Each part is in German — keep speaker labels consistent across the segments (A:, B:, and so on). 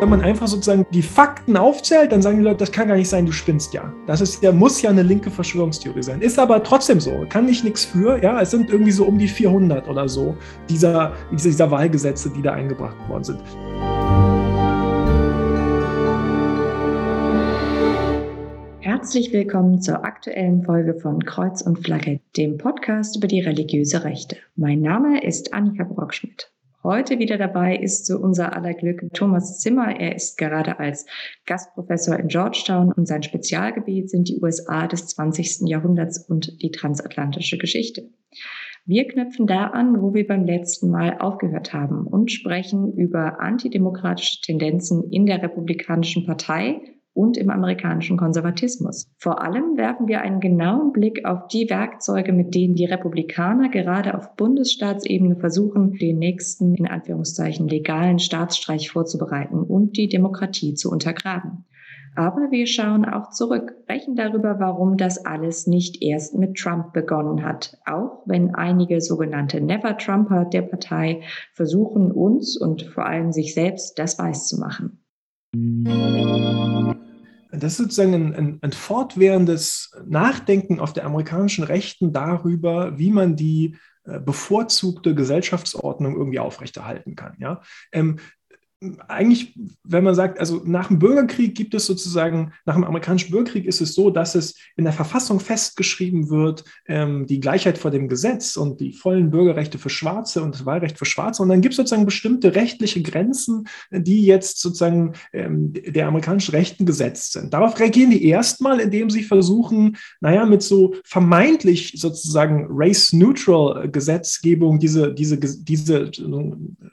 A: Wenn man einfach sozusagen die Fakten aufzählt, dann sagen die Leute, das kann gar nicht sein, du spinnst ja. Das ist ja, muss ja eine linke Verschwörungstheorie sein. Ist aber trotzdem so, kann ich nichts für. Ja, es sind irgendwie so um die 400 oder so dieser, dieser Wahlgesetze, die da eingebracht worden sind.
B: Herzlich willkommen zur aktuellen Folge von Kreuz und Flagge, dem Podcast über die religiöse Rechte. Mein Name ist Annika Brockschmidt. Heute wieder dabei ist zu unser aller Glück Thomas Zimmer. Er ist gerade als Gastprofessor in Georgetown und sein Spezialgebiet sind die USA des 20. Jahrhunderts und die transatlantische Geschichte. Wir knüpfen da an, wo wir beim letzten Mal aufgehört haben und sprechen über antidemokratische Tendenzen in der Republikanischen Partei und im amerikanischen Konservatismus. Vor allem werfen wir einen genauen Blick auf die Werkzeuge, mit denen die Republikaner gerade auf Bundesstaatsebene versuchen, den nächsten, in Anführungszeichen, legalen Staatsstreich vorzubereiten und die Demokratie zu untergraben. Aber wir schauen auch zurück, sprechen darüber, warum das alles nicht erst mit Trump begonnen hat, auch wenn einige sogenannte Never-Trumper der Partei versuchen, uns und vor allem sich selbst das weiß zu machen.
A: Das ist sozusagen ein, ein, ein, fortwährendes Nachdenken auf der amerikanischen Rechten darüber, wie man die äh, bevorzugte Gesellschaftsordnung irgendwie aufrechterhalten kann. Ja? Ähm, eigentlich, wenn man sagt, also nach dem Bürgerkrieg gibt es sozusagen, nach dem amerikanischen Bürgerkrieg ist es so, dass es in der Verfassung festgeschrieben wird, ähm, die Gleichheit vor dem Gesetz und die vollen Bürgerrechte für Schwarze und das Wahlrecht für Schwarze. Und dann gibt es sozusagen bestimmte rechtliche Grenzen, die jetzt sozusagen ähm, der amerikanischen Rechten gesetzt sind. Darauf reagieren die erstmal, indem sie versuchen, naja, mit so vermeintlich sozusagen race-neutral Gesetzgebung diese, diese, diese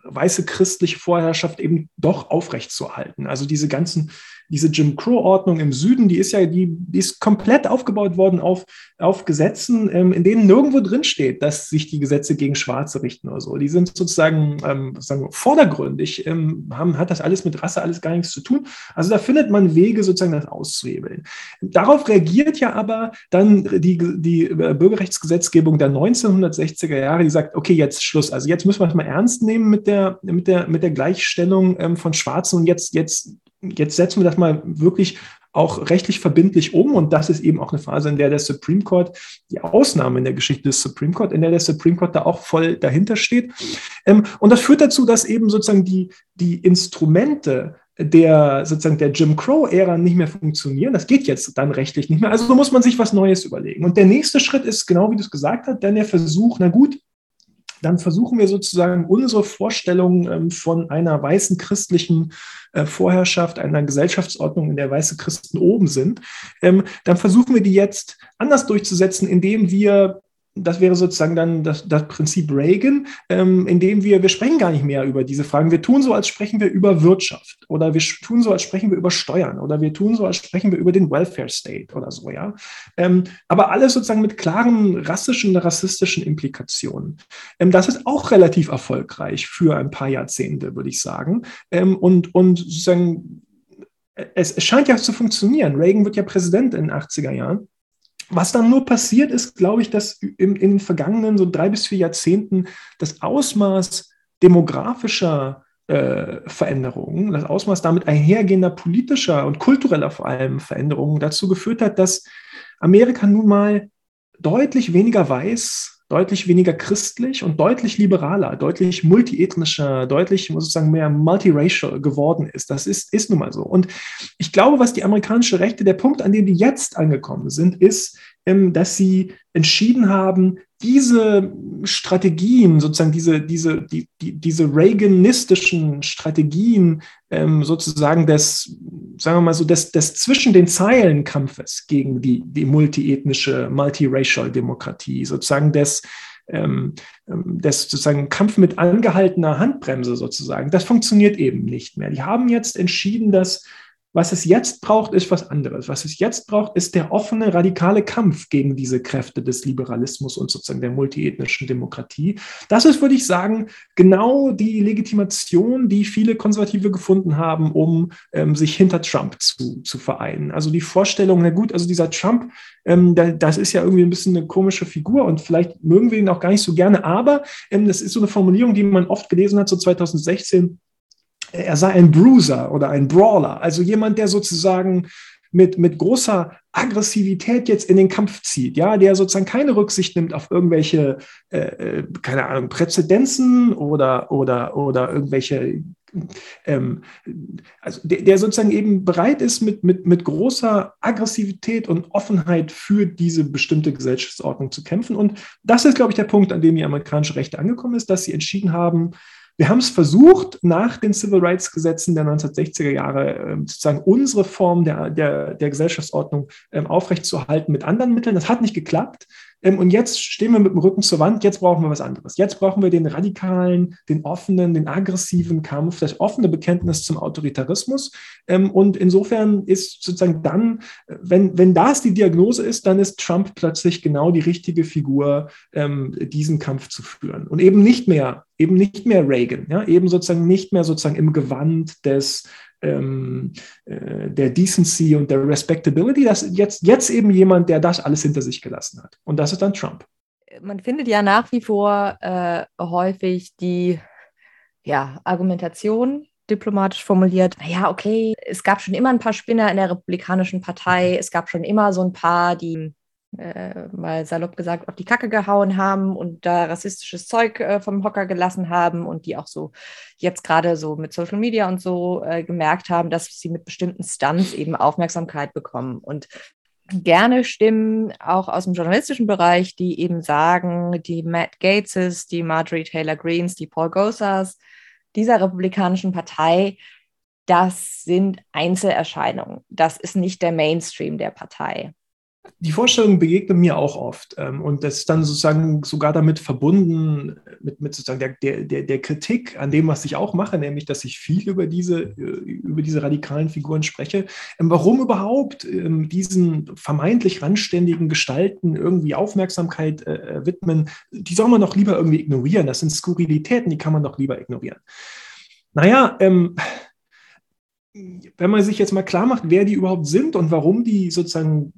A: weiße christliche Vorherrschaft eben eben doch aufrechtzuerhalten. Also diese ganzen diese Jim Crow-Ordnung im Süden, die ist ja, die, die ist komplett aufgebaut worden auf, auf Gesetzen, ähm, in denen nirgendwo drin steht, dass sich die Gesetze gegen Schwarze richten oder so. Die sind sozusagen, ähm, sozusagen vordergründig, ähm, haben, hat das alles mit Rasse alles gar nichts zu tun. Also da findet man Wege, sozusagen das auszuhebeln. Darauf reagiert ja aber dann die, die Bürgerrechtsgesetzgebung der 1960er Jahre, die sagt, okay, jetzt Schluss. Also jetzt müssen wir es mal ernst nehmen mit der, mit der, mit der Gleichstellung ähm, von Schwarzen und jetzt, jetzt jetzt setzen wir das mal wirklich auch rechtlich verbindlich um. Und das ist eben auch eine Phase, in der der Supreme Court, die Ausnahme in der Geschichte des Supreme Court, in der der Supreme Court da auch voll dahinter steht. Ähm, und das führt dazu, dass eben sozusagen die, die Instrumente der sozusagen der Jim Crow-Ära nicht mehr funktionieren. Das geht jetzt dann rechtlich nicht mehr. Also muss man sich was Neues überlegen. Und der nächste Schritt ist, genau wie du es gesagt hast, dann der Versuch, na gut, dann versuchen wir sozusagen unsere Vorstellung ähm, von einer weißen christlichen äh, Vorherrschaft, einer Gesellschaftsordnung, in der weiße Christen oben sind, ähm, dann versuchen wir die jetzt anders durchzusetzen, indem wir das wäre sozusagen dann das, das Prinzip Reagan, ähm, indem wir, wir sprechen gar nicht mehr über diese Fragen. Wir tun so, als sprechen wir über Wirtschaft oder wir tun so, als sprechen wir über Steuern oder wir tun so, als sprechen wir über den Welfare State oder so, ja. Ähm, aber alles sozusagen mit klaren rassischen rassistischen Implikationen. Ähm, das ist auch relativ erfolgreich für ein paar Jahrzehnte, würde ich sagen. Ähm, und, und sozusagen, es, es scheint ja zu funktionieren. Reagan wird ja Präsident in den 80er Jahren. Was dann nur passiert ist, glaube ich, dass in, in den vergangenen so drei bis vier Jahrzehnten das Ausmaß demografischer äh, Veränderungen, das Ausmaß damit einhergehender politischer und kultureller vor allem Veränderungen dazu geführt hat, dass Amerika nun mal deutlich weniger weiß deutlich weniger christlich und deutlich liberaler, deutlich multiethnischer, deutlich sozusagen mehr multiracial geworden ist. Das ist, ist nun mal so. Und ich glaube, was die amerikanische Rechte, der Punkt, an dem die jetzt angekommen sind, ist, dass sie entschieden haben, diese Strategien, sozusagen diese, diese, die, die, diese Reaganistischen Strategien ähm, sozusagen des, sagen wir mal so, des, des zwischen den Zeilen Kampfes gegen die, die multiethnische, multiracial Demokratie, sozusagen des, ähm, ähm, des sozusagen Kampf mit angehaltener Handbremse sozusagen, das funktioniert eben nicht mehr. Die haben jetzt entschieden, dass was es jetzt braucht, ist was anderes. Was es jetzt braucht, ist der offene, radikale Kampf gegen diese Kräfte des Liberalismus und sozusagen der multiethnischen Demokratie. Das ist, würde ich sagen, genau die Legitimation, die viele Konservative gefunden haben, um ähm, sich hinter Trump zu, zu vereinen. Also die Vorstellung, na gut, also dieser Trump, ähm, das ist ja irgendwie ein bisschen eine komische Figur und vielleicht mögen wir ihn auch gar nicht so gerne, aber ähm, das ist so eine Formulierung, die man oft gelesen hat, so 2016 er sei ein Bruiser oder ein Brawler, also jemand, der sozusagen mit, mit großer Aggressivität jetzt in den Kampf zieht, ja, der sozusagen keine Rücksicht nimmt auf irgendwelche, äh, äh keine Ahnung, Präzedenzen oder, oder, oder irgendwelche ähm, also der, der, sozusagen eben bereit ist, mit, mit, mit großer Aggressivität und Offenheit für diese bestimmte Gesellschaftsordnung zu kämpfen. Und das ist, glaube ich, der Punkt, an dem die amerikanische Rechte angekommen ist, dass sie entschieden haben, wir haben es versucht, nach den Civil Rights Gesetzen der 1960er Jahre ähm, sozusagen unsere Form der, der, der Gesellschaftsordnung ähm, aufrechtzuerhalten mit anderen Mitteln. Das hat nicht geklappt. Ähm, und jetzt stehen wir mit dem Rücken zur Wand, jetzt brauchen wir was anderes. Jetzt brauchen wir den radikalen, den offenen, den aggressiven Kampf, das offene Bekenntnis zum Autoritarismus. Und insofern ist sozusagen dann, wenn, wenn das die Diagnose ist, dann ist Trump plötzlich genau die richtige Figur, diesen Kampf zu führen. Und eben nicht mehr, eben nicht mehr Reagan, ja, eben sozusagen nicht mehr sozusagen im Gewand des ähm, äh, der Decency und der Respectability. Das jetzt, jetzt eben jemand, der das alles hinter sich gelassen hat. Und das ist dann Trump.
C: Man findet ja nach wie vor äh, häufig die ja, Argumentation diplomatisch formuliert, naja, okay, es gab schon immer ein paar Spinner in der Republikanischen Partei, es gab schon immer so ein paar, die äh, mal salopp gesagt, auf die Kacke gehauen haben und da rassistisches Zeug äh, vom Hocker gelassen haben und die auch so jetzt gerade so mit Social Media und so äh, gemerkt haben, dass sie mit bestimmten Stunts eben Aufmerksamkeit bekommen. Und gerne Stimmen auch aus dem journalistischen Bereich, die eben sagen, die Matt Gateses, die Marjorie Taylor Greens, die Paul Gosars dieser republikanischen Partei, das sind Einzelerscheinungen. Das ist nicht der Mainstream der Partei
A: die Vorstellung begegnet mir auch oft. Ähm, und das ist dann sozusagen sogar damit verbunden, mit, mit sozusagen der, der, der Kritik an dem, was ich auch mache, nämlich, dass ich viel über diese, äh, über diese radikalen Figuren spreche. Ähm, warum überhaupt ähm, diesen vermeintlich randständigen Gestalten irgendwie Aufmerksamkeit äh, äh, widmen? Die soll man doch lieber irgendwie ignorieren. Das sind Skurrilitäten, die kann man doch lieber ignorieren. Naja, ähm, wenn man sich jetzt mal klar macht, wer die überhaupt sind und warum die sozusagen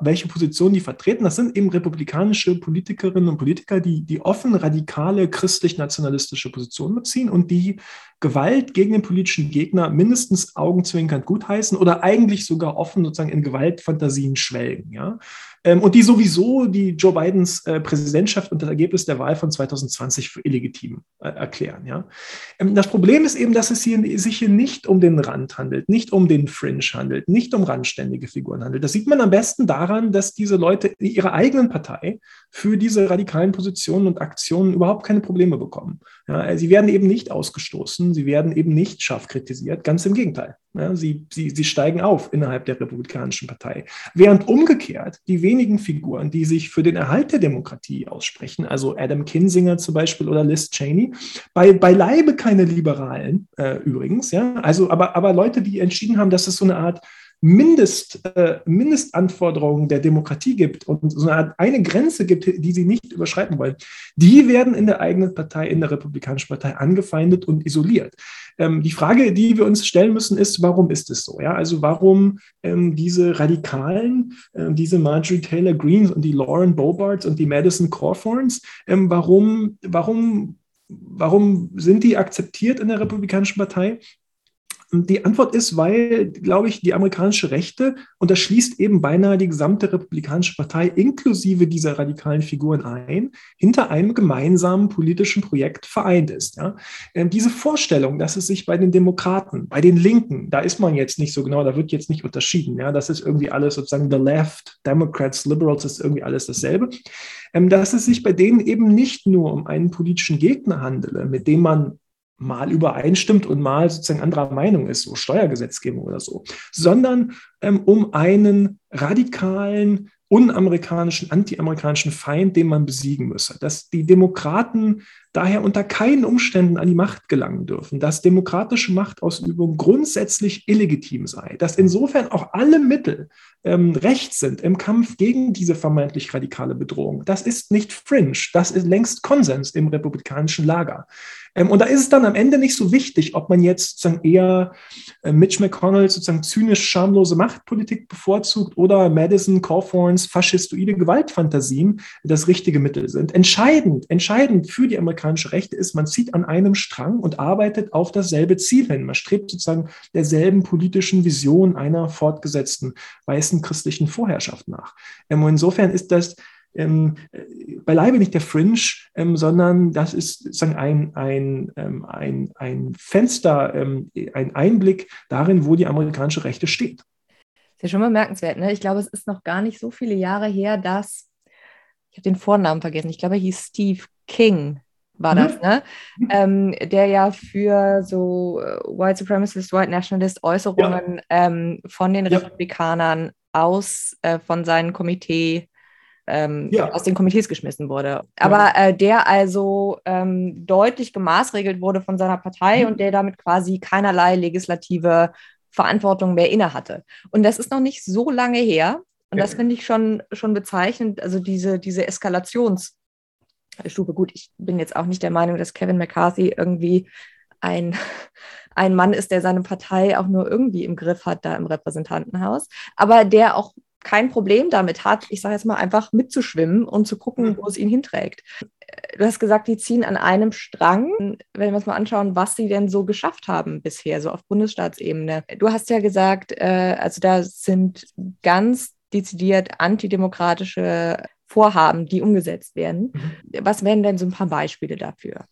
A: welche Position die vertreten. Das sind eben republikanische Politikerinnen und Politiker, die, die offen radikale christlich-nationalistische Positionen beziehen und die Gewalt gegen den politischen Gegner mindestens augenzwinkernd gutheißen oder eigentlich sogar offen sozusagen in Gewaltfantasien schwelgen. Ja? Ähm, und die sowieso die Joe Bidens äh, Präsidentschaft und das Ergebnis der Wahl von 2020 für illegitim äh, erklären. Ja? Ähm, das Problem ist eben, dass es hier, sich hier nicht um den Rand handelt, nicht um den Fringe handelt, nicht um randständige Figuren handelt. Das sieht man am besten daran, dass diese Leute in ihrer eigenen Partei für diese radikalen Positionen und Aktionen überhaupt keine Probleme bekommen. Ja, sie werden eben nicht ausgestoßen, sie werden eben nicht scharf kritisiert, ganz im Gegenteil. Ja, sie, sie, sie steigen auf innerhalb der Republikanischen Partei. Während umgekehrt die wenigen Figuren, die sich für den Erhalt der Demokratie aussprechen, also Adam Kinsinger zum Beispiel oder Liz Cheney, bei, beileibe keine Liberalen äh, übrigens, ja, also aber, aber Leute, die entschieden haben, dass es so eine Art Mindest, äh, Mindestanforderungen der Demokratie gibt und so eine, Art, eine Grenze gibt, die sie nicht überschreiten wollen, die werden in der eigenen Partei, in der Republikanischen Partei angefeindet und isoliert. Ähm, die Frage, die wir uns stellen müssen, ist, warum ist es so? Ja? Also warum ähm, diese Radikalen, äh, diese Marjorie Taylor Greens und die Lauren Bobarts und die Madison Cawthorns, ähm, warum, warum Warum sind die akzeptiert in der Republikanischen Partei? Die Antwort ist, weil, glaube ich, die amerikanische Rechte, und das schließt eben beinahe die gesamte Republikanische Partei inklusive dieser radikalen Figuren ein, hinter einem gemeinsamen politischen Projekt vereint ist. Ja? Ähm, diese Vorstellung, dass es sich bei den Demokraten, bei den Linken, da ist man jetzt nicht so genau, da wird jetzt nicht unterschieden. Ja? Das ist irgendwie alles sozusagen the left, Democrats, Liberals, ist irgendwie alles dasselbe. Ähm, dass es sich bei denen eben nicht nur um einen politischen Gegner handele, mit dem man mal übereinstimmt und mal sozusagen anderer Meinung ist, so Steuergesetzgebung oder so, sondern ähm, um einen radikalen, unamerikanischen, antiamerikanischen Feind, den man besiegen müsse. Dass die Demokraten daher unter keinen Umständen an die Macht gelangen dürfen, dass demokratische Machtausübung grundsätzlich illegitim sei, dass insofern auch alle Mittel ähm, recht sind im Kampf gegen diese vermeintlich radikale Bedrohung. Das ist nicht fringe, das ist längst Konsens im republikanischen Lager. Ähm, und da ist es dann am Ende nicht so wichtig, ob man jetzt sozusagen eher äh, Mitch McConnell sozusagen zynisch schamlose Machtpolitik bevorzugt oder Madison Cawthorns faschistoide Gewaltfantasien das richtige Mittel sind. Entscheidend, entscheidend für die Amerikaner amerikanische Rechte ist, man zieht an einem Strang und arbeitet auf dasselbe Ziel hin. Man strebt sozusagen derselben politischen Vision einer fortgesetzten weißen christlichen Vorherrschaft nach. Ähm, und insofern ist das ähm, beileibe nicht der Fringe, ähm, sondern das ist sozusagen ein, ein, ähm, ein, ein Fenster, ähm, ein Einblick darin, wo die amerikanische Rechte steht.
C: Ist ja schon bemerkenswert. Ne? Ich glaube, es ist noch gar nicht so viele Jahre her, dass, ich habe den Vornamen vergessen, ich glaube, er hieß Steve King, war das, mhm. ne? Ähm, der ja für so äh, White Supremacist, White Nationalist Äußerungen ja. ähm, von den ja. Republikanern aus äh, von seinem Komitee ähm, ja. aus den Komitees geschmissen wurde. Aber äh, der also ähm, deutlich gemaßregelt wurde von seiner Partei mhm. und der damit quasi keinerlei legislative Verantwortung mehr innehatte. Und das ist noch nicht so lange her. Und das finde ich schon, schon bezeichnend, also diese, diese Eskalationsstufe. Gut, ich bin jetzt auch nicht der Meinung, dass Kevin McCarthy irgendwie ein, ein Mann ist, der seine Partei auch nur irgendwie im Griff hat, da im Repräsentantenhaus, aber der auch kein Problem damit hat, ich sage jetzt mal einfach mitzuschwimmen und zu gucken, mhm. wo es ihn hinträgt. Du hast gesagt, die ziehen an einem Strang. Wenn wir uns mal anschauen, was sie denn so geschafft haben bisher, so auf Bundesstaatsebene. Du hast ja gesagt, äh, also da sind ganz dezidiert antidemokratische Vorhaben, die umgesetzt werden. Mhm. Was wären denn so ein paar Beispiele dafür?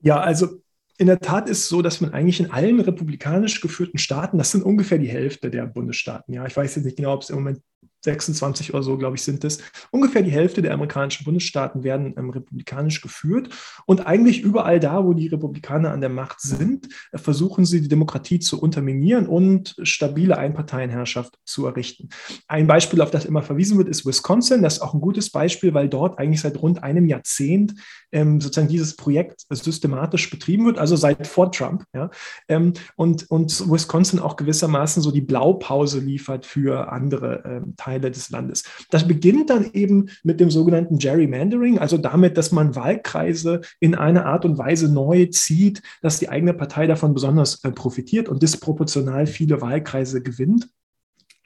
A: Ja, also in der Tat ist es so, dass man eigentlich in allen republikanisch geführten Staaten, das sind ungefähr die Hälfte der Bundesstaaten, ja, ich weiß jetzt nicht genau, ob es im Moment 26 oder so, glaube ich, sind es. Ungefähr die Hälfte der amerikanischen Bundesstaaten werden ähm, republikanisch geführt. Und eigentlich überall da, wo die Republikaner an der Macht sind, äh, versuchen sie, die Demokratie zu unterminieren und stabile Einparteienherrschaft zu errichten. Ein Beispiel, auf das immer verwiesen wird, ist Wisconsin. Das ist auch ein gutes Beispiel, weil dort eigentlich seit rund einem Jahrzehnt ähm, sozusagen dieses Projekt systematisch betrieben wird, also seit vor Trump. Ja? Ähm, und, und Wisconsin auch gewissermaßen so die Blaupause liefert für andere ähm, Teile des Landes. Das beginnt dann eben mit dem sogenannten Gerrymandering, also damit, dass man Wahlkreise in einer Art und Weise neu zieht, dass die eigene Partei davon besonders äh, profitiert und disproportional viele Wahlkreise gewinnt.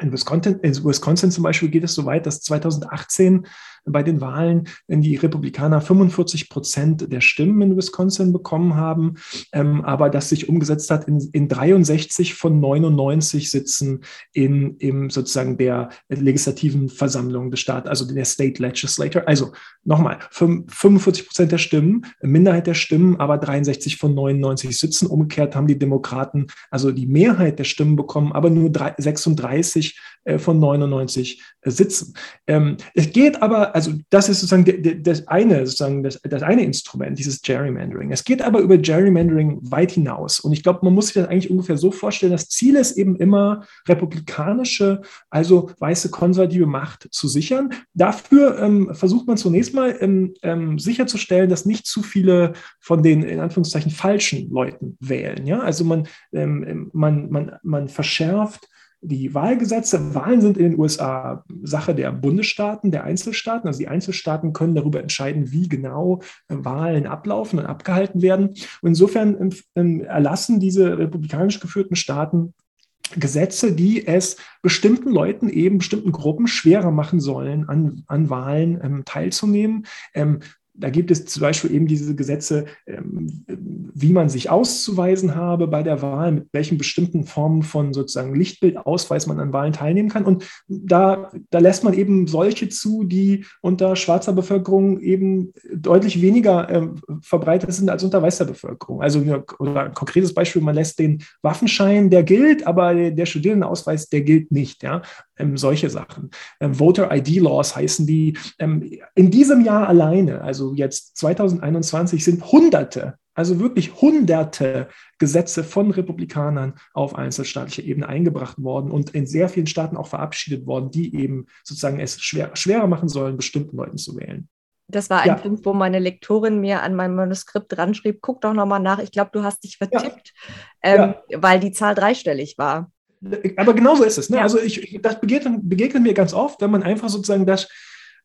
A: In Wisconsin, in Wisconsin zum Beispiel geht es so weit, dass 2018 bei den Wahlen, wenn die Republikaner 45 Prozent der Stimmen in Wisconsin bekommen haben, ähm, aber das sich umgesetzt hat in, in 63 von 99 Sitzen in, im sozusagen der legislativen Versammlung des Staates, also der State Legislature. Also nochmal, 45 Prozent der Stimmen, Minderheit der Stimmen, aber 63 von 99 Sitzen. Umgekehrt haben die Demokraten also die Mehrheit der Stimmen bekommen, aber nur 36 äh, von 99 äh, Sitzen. Ähm, es geht aber also das ist sozusagen das eine, sozusagen das, das eine Instrument, dieses Gerrymandering. Es geht aber über Gerrymandering weit hinaus. Und ich glaube, man muss sich das eigentlich ungefähr so vorstellen, das Ziel ist eben immer, republikanische, also weiße konservative Macht zu sichern. Dafür ähm, versucht man zunächst mal ähm, ähm, sicherzustellen, dass nicht zu viele von den in Anführungszeichen falschen Leuten wählen. Ja? Also man, ähm, man, man, man verschärft die Wahlgesetze, Wahlen sind in den USA Sache der Bundesstaaten, der Einzelstaaten. Also die Einzelstaaten können darüber entscheiden, wie genau äh, Wahlen ablaufen und abgehalten werden. Und insofern ähm, erlassen diese republikanisch geführten Staaten Gesetze, die es bestimmten Leuten, eben bestimmten Gruppen schwerer machen sollen, an, an Wahlen ähm, teilzunehmen. Ähm, da gibt es zum Beispiel eben diese Gesetze, ähm, wie man sich auszuweisen habe bei der Wahl, mit welchen bestimmten Formen von sozusagen Lichtbildausweis man an Wahlen teilnehmen kann. Und da, da lässt man eben solche zu, die unter schwarzer Bevölkerung eben deutlich weniger äh, verbreitet sind als unter weißer Bevölkerung. Also oder ein konkretes Beispiel, man lässt den Waffenschein, der gilt, aber der Studierendenausweis, der gilt nicht. Ja? Ähm, solche Sachen. Ähm, Voter ID Laws heißen die. Ähm, in diesem Jahr alleine, also jetzt 2021, sind Hunderte, also wirklich Hunderte Gesetze von Republikanern auf einzelstaatlicher Ebene eingebracht worden und in sehr vielen Staaten auch verabschiedet worden, die eben sozusagen es schwer, schwerer machen sollen, bestimmten Leuten zu wählen.
C: Das war ein ja. Punkt, wo meine Lektorin mir an mein Manuskript dran schrieb, guck doch nochmal nach, ich glaube, du hast dich vertippt, ja. Ähm, weil die Zahl dreistellig war.
A: Aber genauso ist es. Ne? Ja. Also ich, das begegnet, begegnet, mir ganz oft, wenn man einfach sozusagen das,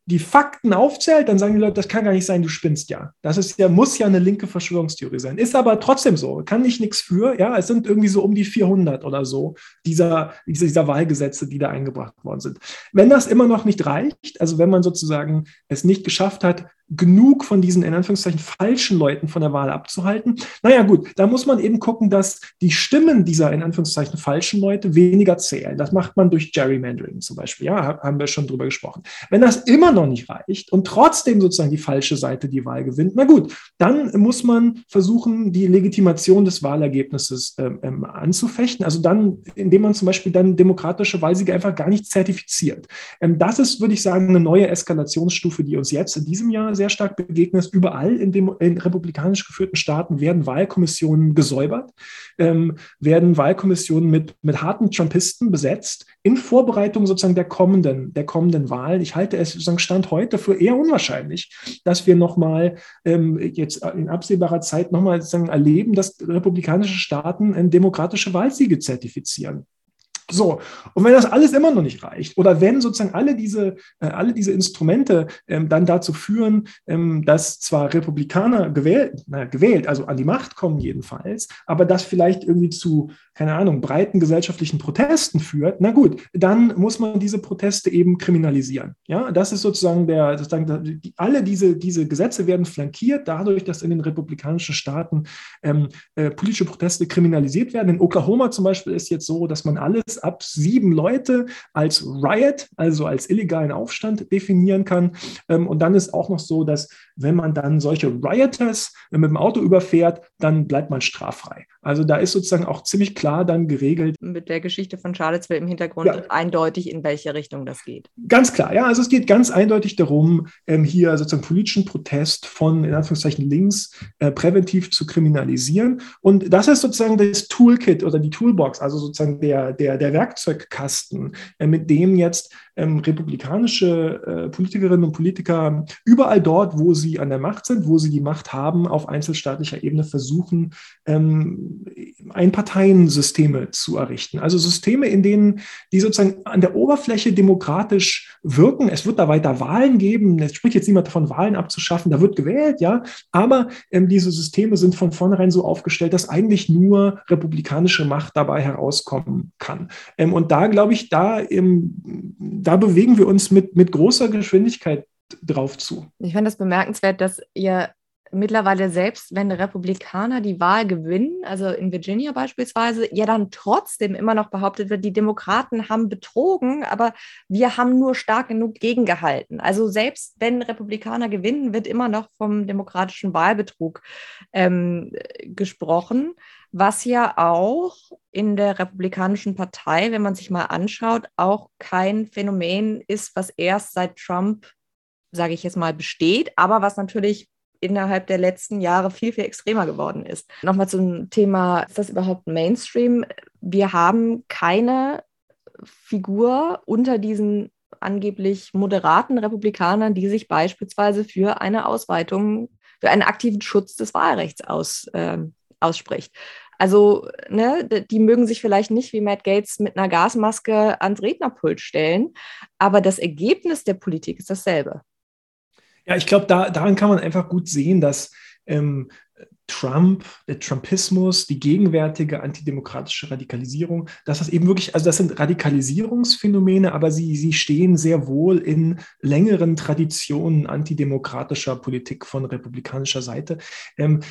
A: die Fakten aufzählt, dann sagen die Leute, das kann gar nicht sein, du spinnst ja. Das ist ja, muss ja eine linke Verschwörungstheorie sein. Ist aber trotzdem so, kann ich nichts für. Ja, es sind irgendwie so um die 400 oder so dieser, dieser Wahlgesetze, die da eingebracht worden sind. Wenn das immer noch nicht reicht, also wenn man sozusagen es nicht geschafft hat, genug von diesen in Anführungszeichen falschen Leuten von der Wahl abzuhalten? Naja gut, da muss man eben gucken, dass die Stimmen dieser in Anführungszeichen falschen Leute weniger zählen. Das macht man durch Gerrymandering zum Beispiel. Ja, haben wir schon drüber gesprochen. Wenn das immer noch nicht reicht und trotzdem sozusagen die falsche Seite die Wahl gewinnt, na gut, dann muss man versuchen, die Legitimation des Wahlergebnisses ähm, ähm anzufechten. Also dann, indem man zum Beispiel dann demokratische Wahlsiege einfach gar nicht zertifiziert. Ähm, das ist, würde ich sagen, eine neue Eskalationsstufe, die uns jetzt in diesem Jahr sehr stark begegnet. Überall in, dem, in republikanisch geführten Staaten werden Wahlkommissionen gesäubert, ähm, werden Wahlkommissionen mit, mit harten Trumpisten besetzt, in Vorbereitung sozusagen der kommenden, der kommenden Wahlen. Ich halte es sozusagen Stand heute für eher unwahrscheinlich, dass wir nochmal ähm, jetzt in absehbarer Zeit nochmal sozusagen erleben, dass republikanische Staaten demokratische Wahlsiege zertifizieren. So, und wenn das alles immer noch nicht reicht, oder wenn sozusagen alle diese, äh, alle diese Instrumente ähm, dann dazu führen, ähm, dass zwar Republikaner gewählt, na, gewählt, also an die Macht kommen jedenfalls, aber das vielleicht irgendwie zu, keine Ahnung, breiten gesellschaftlichen Protesten führt, na gut, dann muss man diese Proteste eben kriminalisieren. Ja, das ist sozusagen der, sozusagen, die, alle diese, diese Gesetze werden flankiert dadurch, dass in den republikanischen Staaten ähm, äh, politische Proteste kriminalisiert werden. In Oklahoma zum Beispiel ist jetzt so, dass man alles ab sieben Leute als Riot, also als illegalen Aufstand definieren kann. Ähm, und dann ist auch noch so, dass wenn man dann solche Rioters mit dem Auto überfährt, dann bleibt man straffrei. Also da ist sozusagen auch ziemlich klar dann geregelt.
C: Mit der Geschichte von Charlottesville im Hintergrund ja. eindeutig, in welche Richtung das geht.
A: Ganz klar, ja. Also es geht ganz eindeutig darum, ähm, hier sozusagen politischen Protest von, in Anführungszeichen, links äh, präventiv zu kriminalisieren. Und das ist sozusagen das Toolkit oder die Toolbox, also sozusagen der, der, der Werkzeugkasten, äh, mit dem jetzt ähm, republikanische äh, Politikerinnen und Politiker überall dort, wo sie an der Macht sind, wo sie die Macht haben, auf einzelstaatlicher Ebene versuchen, ähm, Einparteiensysteme zu errichten. Also Systeme, in denen die sozusagen an der Oberfläche demokratisch wirken. Es wird da weiter Wahlen geben. Es spricht jetzt niemand davon, Wahlen abzuschaffen. Da wird gewählt, ja. Aber ähm, diese Systeme sind von vornherein so aufgestellt, dass eigentlich nur republikanische Macht dabei herauskommen kann. Ähm, und da glaube ich, da im da bewegen wir uns mit, mit großer Geschwindigkeit drauf zu.
C: Ich fand das bemerkenswert, dass ihr mittlerweile selbst, wenn Republikaner die Wahl gewinnen, also in Virginia beispielsweise, ja dann trotzdem immer noch behauptet wird, die Demokraten haben betrogen, aber wir haben nur stark genug gegengehalten. Also selbst wenn Republikaner gewinnen, wird immer noch vom demokratischen Wahlbetrug ähm, gesprochen was ja auch in der Republikanischen Partei, wenn man sich mal anschaut, auch kein Phänomen ist, was erst seit Trump, sage ich jetzt mal, besteht, aber was natürlich innerhalb der letzten Jahre viel, viel extremer geworden ist. Nochmal zum Thema, ist das überhaupt Mainstream? Wir haben keine Figur unter diesen angeblich moderaten Republikanern, die sich beispielsweise für eine Ausweitung, für einen aktiven Schutz des Wahlrechts aus, äh, ausspricht. Also, ne, die mögen sich vielleicht nicht wie Matt Gates mit einer Gasmaske ans Rednerpult stellen, aber das Ergebnis der Politik ist dasselbe.
A: Ja, ich glaube, da, daran kann man einfach gut sehen, dass ähm, Trump, der Trumpismus, die gegenwärtige antidemokratische Radikalisierung, dass das eben wirklich, also das sind Radikalisierungsphänomene, aber sie, sie stehen sehr wohl in längeren Traditionen antidemokratischer Politik von republikanischer Seite. Ähm,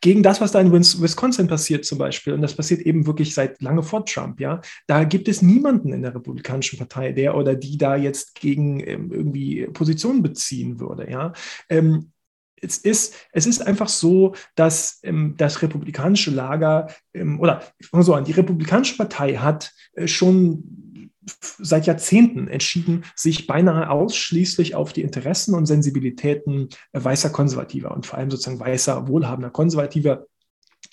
A: gegen das, was da in Wisconsin passiert zum Beispiel, und das passiert eben wirklich seit lange vor Trump, ja, da gibt es niemanden in der Republikanischen Partei, der oder die da jetzt gegen ähm, irgendwie Positionen beziehen würde, ja. Ähm, es ist, es ist einfach so, dass ähm, das republikanische Lager ähm, oder so an, die Republikanische Partei hat äh, schon seit Jahrzehnten entschieden, sich beinahe ausschließlich auf die Interessen und Sensibilitäten weißer Konservativer und vor allem sozusagen weißer, wohlhabender Konservativer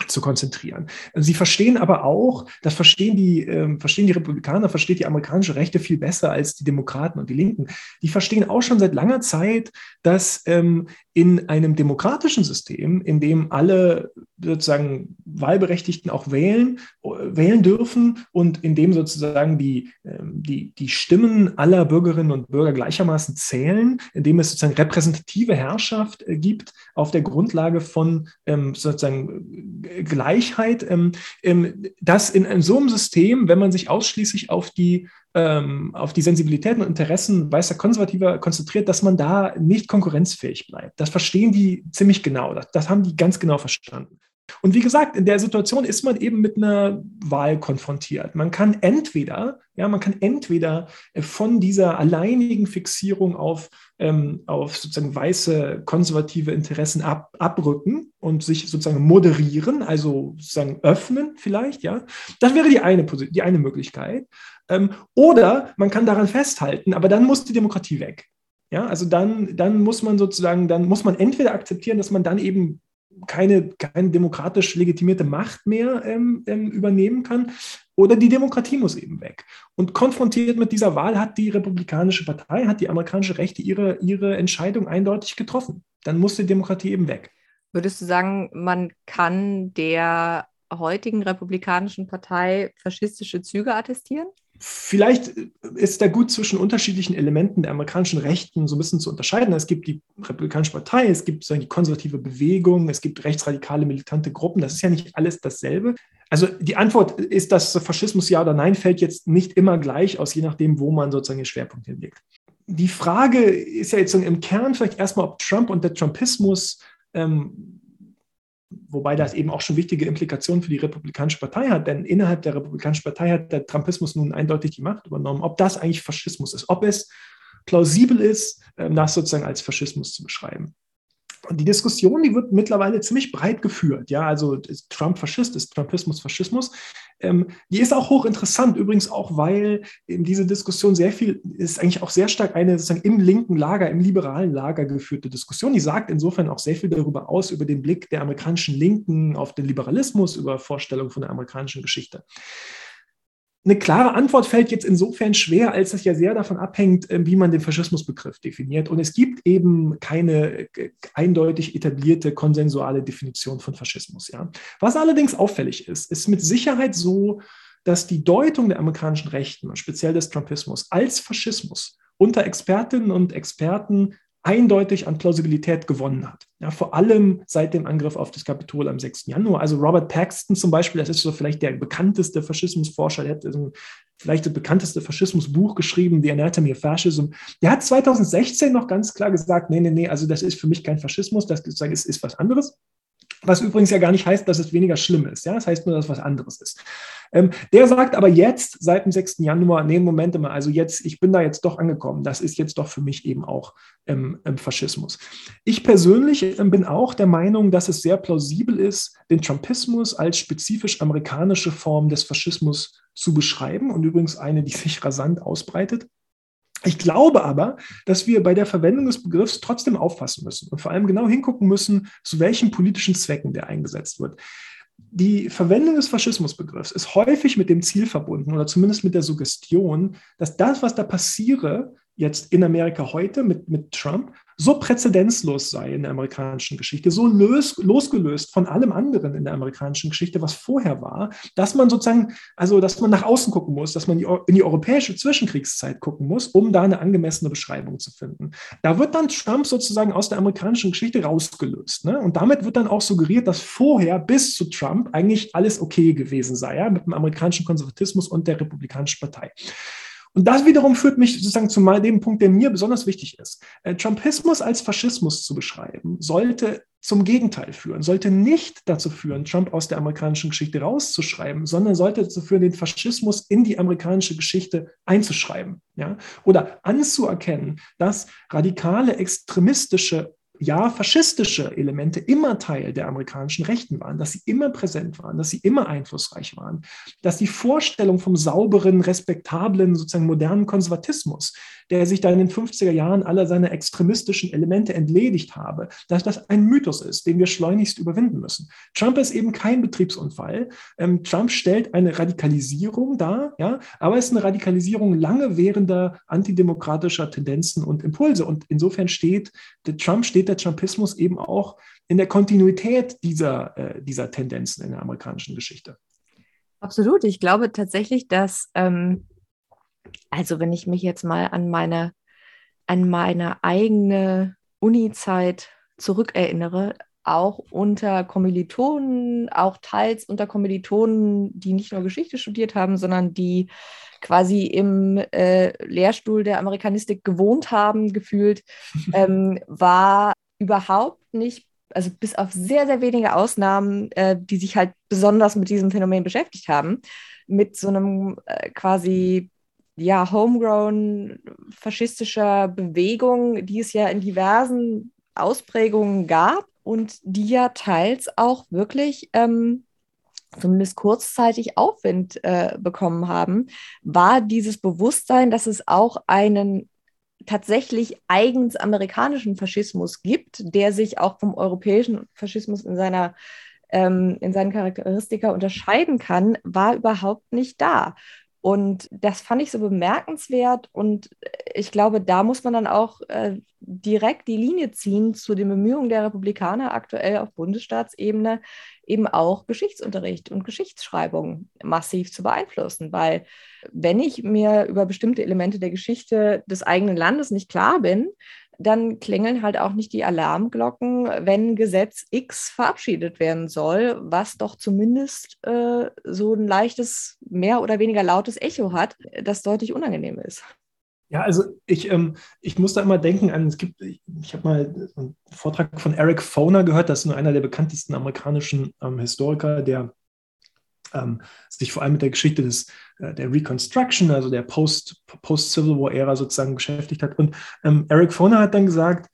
A: zu konzentrieren. Sie verstehen aber auch, das verstehen die, äh, verstehen die Republikaner, versteht die amerikanische Rechte viel besser als die Demokraten und die Linken. Die verstehen auch schon seit langer Zeit, dass ähm, in einem demokratischen System, in dem alle sozusagen Wahlberechtigten auch wählen, wählen dürfen und in dem sozusagen die, ähm, die, die Stimmen aller Bürgerinnen und Bürger gleichermaßen zählen, indem es sozusagen repräsentative Herrschaft äh, gibt auf der Grundlage von ähm, sozusagen Gleichheit, ähm, dass in, so einem System, wenn man sich ausschließlich auf die auf die Sensibilitäten und Interessen weißer Konservativer konzentriert, dass man da nicht konkurrenzfähig bleibt. Das verstehen die ziemlich genau. Das, das haben die ganz genau verstanden. Und wie gesagt, in der Situation ist man eben mit einer Wahl konfrontiert. Man kann entweder, ja, man kann entweder äh, von dieser alleinigen Fixierung auf, ähm, auf sozusagen weiße konservative Interessen ab, abrücken und sich sozusagen moderieren, also sozusagen öffnen vielleicht, ja. Das wäre die eine, die eine Möglichkeit. Ähm, oder man kann daran festhalten, aber dann muss die Demokratie weg. Ja, also dann, dann muss man sozusagen, dann muss man entweder akzeptieren, dass man dann eben keine, keine demokratisch legitimierte Macht mehr ähm, ähm, übernehmen kann. Oder die Demokratie muss eben weg. Und konfrontiert mit dieser Wahl hat die Republikanische Partei, hat die amerikanische Rechte ihre, ihre Entscheidung eindeutig getroffen. Dann muss die Demokratie eben weg.
C: Würdest du sagen, man kann der heutigen Republikanischen Partei faschistische Züge attestieren?
A: Vielleicht ist da gut zwischen unterschiedlichen Elementen der amerikanischen Rechten so ein bisschen zu unterscheiden. Es gibt die Republikanische Partei, es gibt die konservative Bewegung, es gibt rechtsradikale militante Gruppen. Das ist ja nicht alles dasselbe. Also die Antwort ist, dass Faschismus ja oder nein fällt jetzt nicht immer gleich aus, je nachdem, wo man sozusagen den Schwerpunkt hinlegt. Die Frage ist ja jetzt im Kern vielleicht erstmal, ob Trump und der Trumpismus ähm, wobei das eben auch schon wichtige Implikationen für die Republikanische Partei hat, denn innerhalb der Republikanischen Partei hat der Trumpismus nun eindeutig die Macht übernommen. Ob das eigentlich Faschismus ist, ob es plausibel ist, ähm, das sozusagen als Faschismus zu beschreiben. Und die Diskussion, die wird mittlerweile ziemlich breit geführt. Ja, also ist Trump Faschist, ist Trumpismus Faschismus. Ähm, die ist auch hochinteressant, übrigens auch, weil in diese Diskussion sehr viel, ist eigentlich auch sehr stark eine sozusagen im linken Lager, im liberalen Lager geführte Diskussion. Die sagt insofern auch sehr viel darüber aus, über den Blick der amerikanischen Linken auf den Liberalismus, über Vorstellungen von der amerikanischen Geschichte. Eine klare Antwort fällt jetzt insofern schwer, als es ja sehr davon abhängt, ähm, wie man den Faschismusbegriff definiert. Und es gibt eben keine äh, eindeutig etablierte konsensuale Definition von Faschismus. Ja. Was allerdings auffällig ist, ist mit Sicherheit so, dass die Deutung der amerikanischen Rechten, speziell des Trumpismus, als Faschismus unter Expertinnen und Experten eindeutig an Plausibilität gewonnen hat. Ja, vor allem seit dem Angriff auf das Kapitol am 6. Januar. Also Robert Paxton zum Beispiel, das ist so vielleicht der bekannteste Faschismusforscher, der hat vielleicht das bekannteste Faschismusbuch geschrieben, The Anatomy of Fascism. Der hat 2016 noch ganz klar gesagt, nee, nee, nee, also das ist für mich kein Faschismus, das ist, ist was anderes. Was übrigens ja gar nicht heißt, dass es weniger schlimm ist. Ja? Das heißt nur, dass es was anderes ist. Ähm, der sagt aber jetzt, seit dem 6. Januar, nee, Moment mal, also jetzt, ich bin da jetzt doch angekommen. Das ist jetzt doch für mich eben auch ähm, ähm Faschismus. Ich persönlich ähm, bin auch der Meinung, dass es sehr plausibel ist, den Trumpismus als spezifisch amerikanische Form des Faschismus zu beschreiben und übrigens eine, die sich rasant ausbreitet. Ich glaube aber, dass wir bei der Verwendung des Begriffs trotzdem aufpassen müssen und vor allem genau hingucken müssen, zu welchen politischen Zwecken der eingesetzt wird. Die Verwendung des Faschismusbegriffs ist häufig mit dem Ziel verbunden oder zumindest mit der Suggestion, dass das, was da passiere, jetzt in Amerika heute mit, mit Trump, so präzedenzlos sei in der amerikanischen Geschichte, so los, losgelöst von allem anderen in der amerikanischen Geschichte, was vorher war, dass man sozusagen, also dass man nach außen gucken muss, dass man in die europäische Zwischenkriegszeit gucken muss, um da eine angemessene Beschreibung zu finden. Da wird dann Trump sozusagen aus der amerikanischen Geschichte rausgelöst. Ne? Und damit wird dann auch suggeriert, dass vorher bis zu Trump eigentlich alles okay gewesen sei, ja, mit dem amerikanischen Konservatismus und der Republikanischen Partei. Und das wiederum führt mich sozusagen zu dem Punkt, der mir besonders wichtig ist. Äh, Trumpismus als Faschismus zu beschreiben, sollte zum Gegenteil führen, sollte nicht dazu führen, Trump aus der amerikanischen Geschichte rauszuschreiben, sondern sollte dazu führen, den Faschismus in die amerikanische Geschichte einzuschreiben. Ja? Oder anzuerkennen, dass radikale extremistische ja, faschistische Elemente immer Teil der amerikanischen Rechten waren, dass sie immer präsent waren, dass sie immer einflussreich waren, dass die Vorstellung vom sauberen, respektablen, sozusagen modernen Konservatismus, der sich da in den 50er Jahren aller seiner extremistischen Elemente entledigt habe, dass das ein Mythos ist, den wir schleunigst überwinden müssen. Trump ist eben kein Betriebsunfall. Ähm, Trump stellt eine Radikalisierung dar, ja, aber es ist eine Radikalisierung lange währender antidemokratischer Tendenzen und Impulse. Und insofern steht, der Trump steht steht der Trumpismus eben auch in der Kontinuität dieser, äh, dieser Tendenzen in der amerikanischen Geschichte.
C: Absolut. Ich glaube tatsächlich, dass, ähm, also wenn ich mich jetzt mal an meine, an meine eigene Uni-Zeit zurückerinnere, auch unter Kommilitonen, auch teils unter Kommilitonen, die nicht nur Geschichte studiert haben, sondern die quasi im äh, Lehrstuhl der Amerikanistik gewohnt haben, gefühlt, ähm, war überhaupt nicht, also bis auf sehr, sehr wenige Ausnahmen, äh, die sich halt besonders mit diesem Phänomen beschäftigt haben, mit so einem äh, quasi ja, homegrown faschistischer Bewegung, die es ja in diversen Ausprägungen gab und die ja teils auch wirklich ähm, zumindest kurzzeitig Aufwind äh, bekommen haben, war dieses Bewusstsein, dass es auch einen tatsächlich eigens amerikanischen Faschismus gibt, der sich auch vom europäischen Faschismus in seiner ähm, in seinen Charakteristika unterscheiden kann, war überhaupt nicht da. Und das fand ich so bemerkenswert. Und ich glaube, da muss man dann auch äh, direkt die Linie ziehen zu den Bemühungen der Republikaner aktuell auf Bundesstaatsebene, eben auch Geschichtsunterricht und Geschichtsschreibung massiv zu beeinflussen. Weil wenn ich mir über bestimmte Elemente der Geschichte des eigenen Landes nicht klar bin, dann klingeln halt auch nicht die Alarmglocken, wenn Gesetz X verabschiedet werden soll, was doch zumindest äh, so ein leichtes, mehr oder weniger lautes Echo hat, das deutlich unangenehm ist.
A: Ja, also ich, ähm, ich muss da immer denken an, es gibt, ich, ich habe mal einen Vortrag von Eric Foner gehört, das ist nur einer der bekanntesten amerikanischen ähm, Historiker, der ähm, sich vor allem mit der Geschichte des, äh, der Reconstruction, also der Post-Civil Post War-Ära sozusagen beschäftigt hat. Und ähm, Eric Foner hat dann gesagt,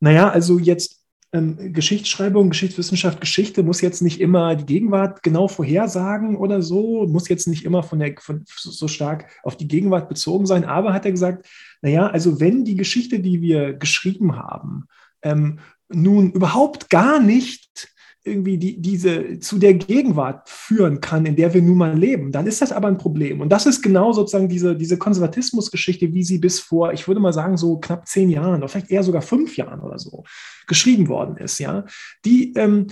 A: naja, also jetzt ähm, Geschichtsschreibung, Geschichtswissenschaft, Geschichte muss jetzt nicht immer die Gegenwart genau vorhersagen oder so, muss jetzt nicht immer von der, von, so stark auf die Gegenwart bezogen sein. Aber hat er gesagt, naja, also wenn die Geschichte, die wir geschrieben haben, ähm, nun überhaupt gar nicht irgendwie die, diese zu der Gegenwart führen kann, in der wir nun mal leben, dann ist das aber ein Problem. Und das ist genau sozusagen diese, diese Konservatismusgeschichte, wie sie bis vor, ich würde mal sagen, so knapp zehn Jahren oder vielleicht eher sogar fünf Jahren oder so geschrieben worden ist, ja, die ähm,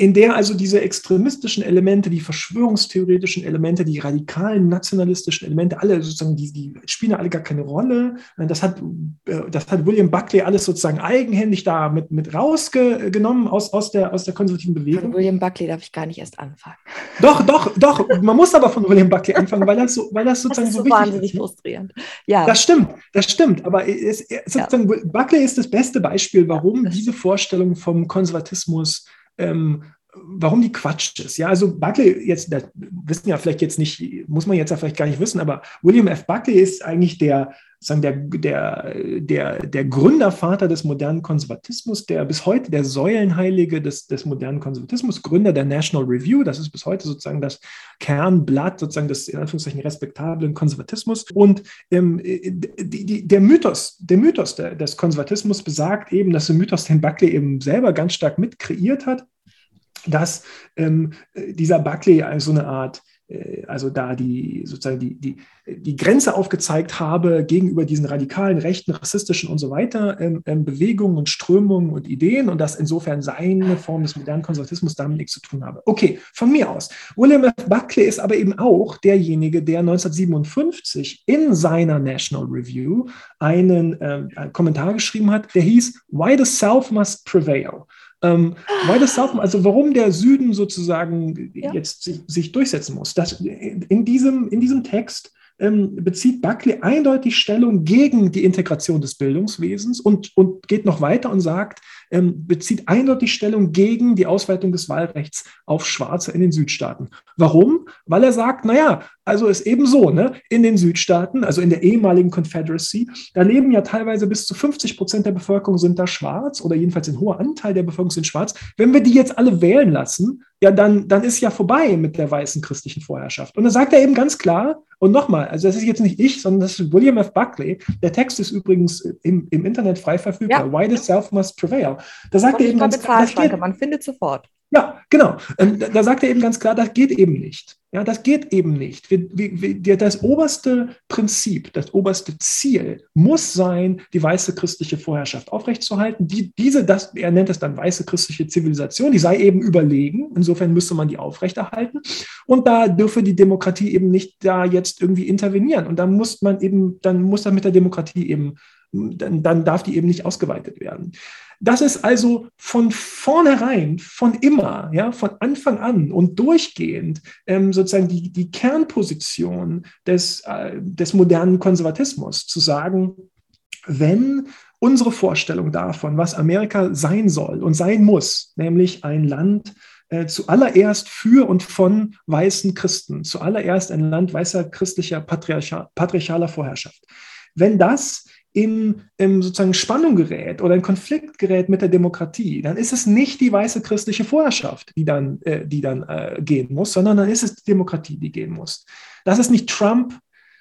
A: in der also diese extremistischen Elemente, die verschwörungstheoretischen Elemente, die radikalen nationalistischen Elemente, alle sozusagen, die, die spielen alle gar keine Rolle. Das hat, äh, das hat William Buckley alles sozusagen eigenhändig da mit, mit rausgenommen aus, aus, der, aus der konservativen Bewegung.
C: Von William Buckley darf ich gar nicht erst anfangen.
A: Doch, doch, doch. Man muss aber von William Buckley anfangen, weil das, so, weil das sozusagen das ist
C: so, so wahnsinnig ist. frustrierend. Ja.
A: Das stimmt, das stimmt. Aber es, sozusagen, ja. Buckley ist das beste Beispiel, warum diese Vorstellung vom Konservatismus ähm, warum die Quatsch ist. Ja, also Buckley, jetzt, das wissen ja vielleicht jetzt nicht, muss man jetzt ja vielleicht gar nicht wissen, aber William F. Buckley ist eigentlich der, sagen der, der, der, der Gründervater des modernen Konservatismus, der bis heute der Säulenheilige des, des modernen Konservatismus, Gründer der National Review, das ist bis heute sozusagen das Kernblatt sozusagen des in Anführungszeichen respektablen Konservatismus. Und ähm, die, die, der Mythos, der Mythos der, des Konservatismus besagt eben, dass der Mythos, den Buckley eben selber ganz stark mit kreiert hat, dass ähm, dieser Buckley also eine Art, also da die sozusagen die, die, die Grenze aufgezeigt habe gegenüber diesen radikalen, rechten, rassistischen und so weiter ähm, ähm, Bewegungen und Strömungen und Ideen und dass insofern seine Form des modernen Konservatismus damit nichts zu tun habe. Okay, von mir aus. William F. Buckley ist aber eben auch derjenige, der 1957 in seiner National Review einen, einen Kommentar geschrieben hat, der hieß Why the South Must Prevail. Ähm, why the South, also warum der Süden sozusagen ja. jetzt sich, sich, durchsetzen muss. Das, in, diesem, in diesem Text ähm, bezieht Buckley eindeutig Stellung gegen die Integration des Bildungswesens und, und geht noch weiter und sagt, ähm, bezieht eindeutig Stellung gegen die Ausweitung des Wahlrechts auf Schwarze in den Südstaaten. Warum? Weil er sagt, naja, also ist eben so, ne, in den Südstaaten, also in der ehemaligen Confederacy, da leben ja teilweise bis zu 50 Prozent der Bevölkerung sind da schwarz oder jedenfalls ein hoher Anteil der Bevölkerung sind schwarz. Wenn wir die jetzt alle wählen lassen, ja, dann, dann ist ja vorbei mit der weißen christlichen Vorherrschaft. Und dann sagt er eben ganz klar, und nochmal, also das ist jetzt nicht ich, sondern das ist William F. Buckley. Der Text ist übrigens im, im Internet frei verfügbar. Ja. Why the Self Must Prevail.
C: Da sagt er eben ganz klar, man findet sofort.
A: Ja, genau. Ähm, da, da sagt er eben ganz klar, das geht eben nicht. Ja, das geht eben nicht. Wir, wir, das oberste Prinzip, das oberste Ziel muss sein, die weiße christliche Vorherrschaft aufrechtzuerhalten. Die, diese, das, er nennt es dann weiße christliche Zivilisation, die sei eben überlegen. Insofern müsste man die aufrechterhalten. Und da dürfe die Demokratie eben nicht da jetzt irgendwie intervenieren. Und dann muss man eben, dann muss das mit der Demokratie eben, dann, dann darf die eben nicht ausgeweitet werden. Das ist also von vornherein, von immer, ja, von Anfang an und durchgehend ähm, sozusagen die, die Kernposition des, äh, des modernen Konservatismus, zu sagen, wenn unsere Vorstellung davon, was Amerika sein soll und sein muss, nämlich ein Land, äh, zuallererst für und von weißen Christen, zuallererst ein Land weißer christlicher patriarchaler Vorherrschaft. Wenn das in, in sozusagen Spannung gerät oder in Konflikt gerät mit der Demokratie, dann ist es nicht die weiße christliche Vorherrschaft, die dann, äh, die dann äh, gehen muss, sondern dann ist es die Demokratie, die gehen muss. Das ist nicht Trump,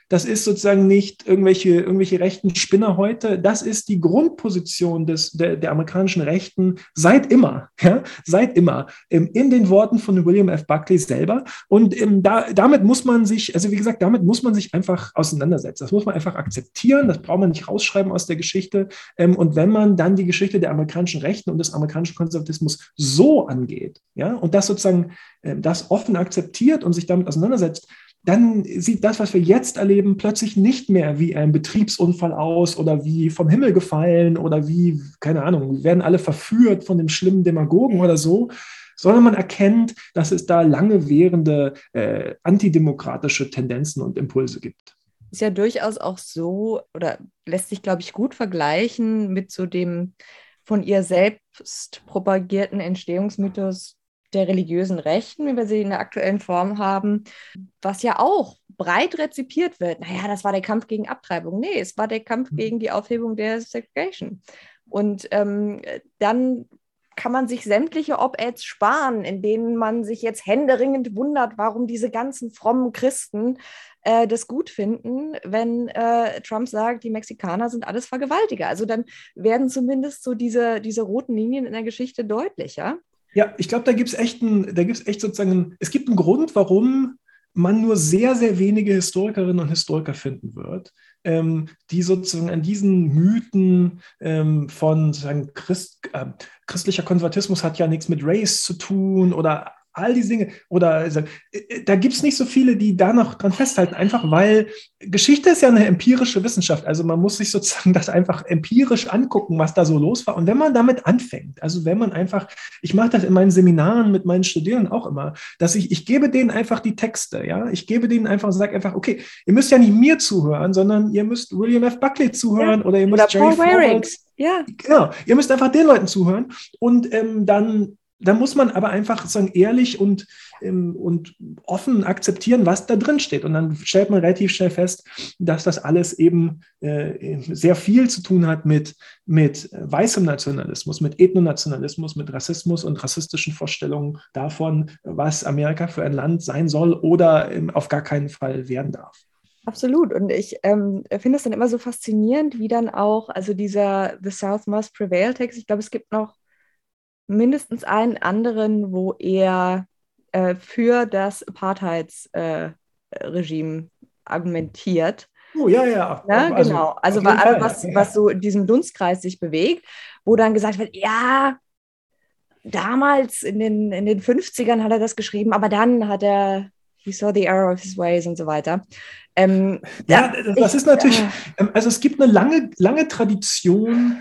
A: das ist sozusagen nicht irgendwelche, irgendwelche rechten Spinner heute. Das ist die Grundposition des, der, der amerikanischen Rechten seit immer, ja, seit immer, ähm, in den Worten von William F. Buckley selber. Und ähm, da, damit muss man sich, also wie gesagt, damit muss man sich einfach auseinandersetzen. Das muss man einfach akzeptieren. Das braucht man nicht rausschreiben aus der Geschichte. Ähm, und wenn man dann die Geschichte der amerikanischen Rechten und des amerikanischen Konservatismus so angeht, ja, und das sozusagen das offen akzeptiert und sich damit auseinandersetzt, dann sieht das, was wir jetzt erleben, plötzlich nicht mehr wie ein Betriebsunfall aus oder wie vom Himmel gefallen oder wie, keine Ahnung, werden alle verführt von dem schlimmen Demagogen oder so, sondern man erkennt, dass es da lange währende äh, antidemokratische Tendenzen und Impulse gibt.
C: Ist ja durchaus auch so oder lässt sich, glaube ich, gut vergleichen mit so dem von ihr selbst propagierten Entstehungsmythos der religiösen Rechten, wie wir sie in der aktuellen Form haben, was ja auch breit rezipiert wird. Naja, das war der Kampf gegen Abtreibung. Nee, es war der Kampf mhm. gegen die Aufhebung der Segregation. Und ähm, dann kann man sich sämtliche Op-Eds sparen, in denen man sich jetzt händeringend wundert, warum diese ganzen frommen Christen äh, das gut finden, wenn äh, Trump sagt, die Mexikaner sind alles Vergewaltiger. Also dann werden zumindest so diese, diese roten Linien in der Geschichte deutlicher.
A: Ja, ich glaube, da gibt es echt, echt sozusagen, es gibt einen Grund, warum man nur sehr, sehr wenige Historikerinnen und Historiker finden wird, ähm, die sozusagen an diesen Mythen ähm, von Christ, äh, christlicher Konservatismus hat ja nichts mit Race zu tun oder all diese Dinge. Oder also, äh, da gibt es nicht so viele, die da noch dran festhalten, einfach weil Geschichte ist ja eine empirische Wissenschaft. Also man muss sich sozusagen das einfach empirisch angucken, was da so los war. Und wenn man damit anfängt, also wenn man einfach, ich mache das in meinen Seminaren mit meinen Studierenden auch immer, dass ich, ich gebe denen einfach die Texte, ja, ich gebe denen einfach und sage einfach, okay, ihr müsst ja nicht mir zuhören, sondern ihr müsst William F. Buckley zuhören ja. oder ihr müsst oder Jerry Paul. Genau, ihr müsst einfach den Leuten zuhören und ähm, dann da muss man aber einfach sagen, ehrlich und, ähm, und offen akzeptieren, was da drin steht. Und dann stellt man relativ schnell fest, dass das alles eben äh, sehr viel zu tun hat mit, mit weißem Nationalismus, mit Ethnonationalismus, mit Rassismus und rassistischen Vorstellungen davon, was Amerika für ein Land sein soll oder ähm, auf gar keinen Fall werden darf.
C: Absolut. Und ich ähm, finde es dann immer so faszinierend, wie dann auch, also dieser The South Must Prevail Text, ich glaube, es gibt noch mindestens einen anderen, wo er äh, für das Apartheidsregime äh, argumentiert.
A: Oh, ja, ja.
C: ja also, genau. Also war alles, was, ja. was so in diesem Dunstkreis sich bewegt, wo dann gesagt wird, ja, damals in den, in den 50ern hat er das geschrieben, aber dann hat er he saw the error of his ways und so weiter.
A: Ähm, ja, das ich, ist natürlich, äh, also es gibt eine lange, lange Tradition ähm,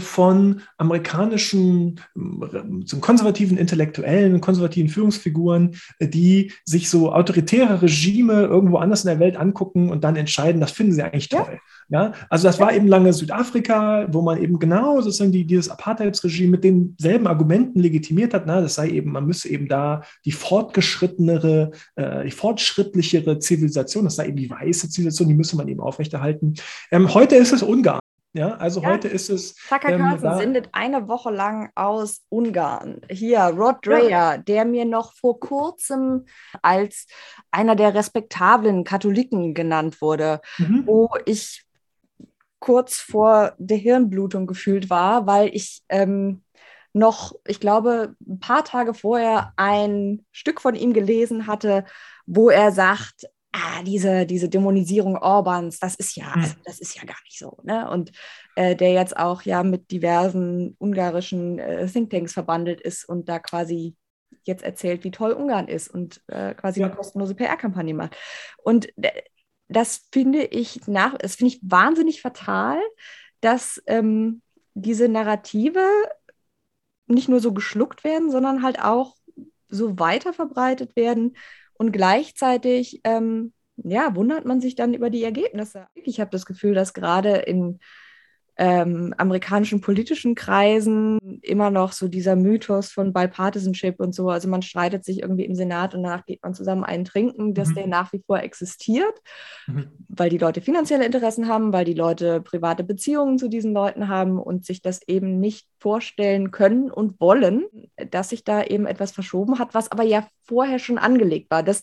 A: von amerikanischen ähm, konservativen Intellektuellen, konservativen Führungsfiguren, äh, die sich so autoritäre Regime irgendwo anders in der Welt angucken und dann entscheiden, das finden sie eigentlich toll. Ja, ja? also das war eben lange Südafrika, wo man eben genau sozusagen die, dieses Apartheidsregime mit denselben Argumenten legitimiert hat. Na, das sei eben, man müsse eben da die fortgeschrittenere, äh, die fortschrittlichere Zivilisation, das sei eben die weiße Zivilisation, die müsse man eben aufrechterhalten. Ähm, heute ist es Ungarn. Ja, also ja. heute ist es.
C: Tucker ähm, Carlson sendet eine Woche lang aus Ungarn. Hier, Rod Dreher, ja. der mir noch vor kurzem als einer der respektablen Katholiken genannt wurde, mhm. wo ich kurz vor der Hirnblutung gefühlt war, weil ich ähm, noch, ich glaube, ein paar Tage vorher ein Stück von ihm gelesen hatte, wo er sagt, ah, diese, diese Dämonisierung Orbans, das ist ja, hm. also das ist ja gar nicht so. Ne? Und äh, der jetzt auch ja mit diversen ungarischen äh, Thinktanks verbandelt ist und da quasi jetzt erzählt, wie toll Ungarn ist und äh, quasi ja. eine kostenlose PR-Kampagne macht. Und das finde ich nach, das finde ich wahnsinnig fatal, dass ähm, diese Narrative nicht nur so geschluckt werden, sondern halt auch so weiter verbreitet werden und gleichzeitig ähm, ja, wundert man sich dann über die Ergebnisse. Ich habe das Gefühl, dass gerade in ähm, amerikanischen politischen Kreisen immer noch so dieser Mythos von Bipartisanship und so. Also man streitet sich irgendwie im Senat und danach geht man zusammen einen trinken, dass mhm. der nach wie vor existiert, mhm. weil die Leute finanzielle Interessen haben, weil die Leute private Beziehungen zu diesen Leuten haben und sich das eben nicht vorstellen können und wollen, dass sich da eben etwas verschoben hat, was aber ja vorher schon angelegt war. Das